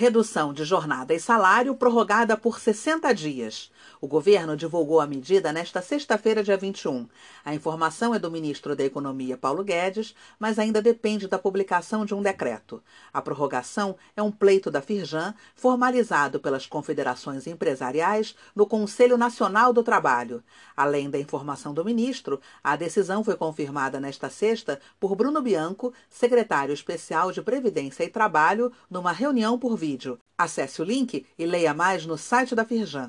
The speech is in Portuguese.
Redução de jornada e salário prorrogada por 60 dias. O governo divulgou a medida nesta sexta-feira, dia 21. A informação é do ministro da Economia, Paulo Guedes, mas ainda depende da publicação de um decreto. A prorrogação é um pleito da Firjan, formalizado pelas confederações empresariais no Conselho Nacional do Trabalho. Além da informação do ministro, a decisão foi confirmada nesta sexta por Bruno Bianco, secretário especial de Previdência e Trabalho, numa reunião por vídeo vídeo. Acesse o link e leia mais no site da Firjan.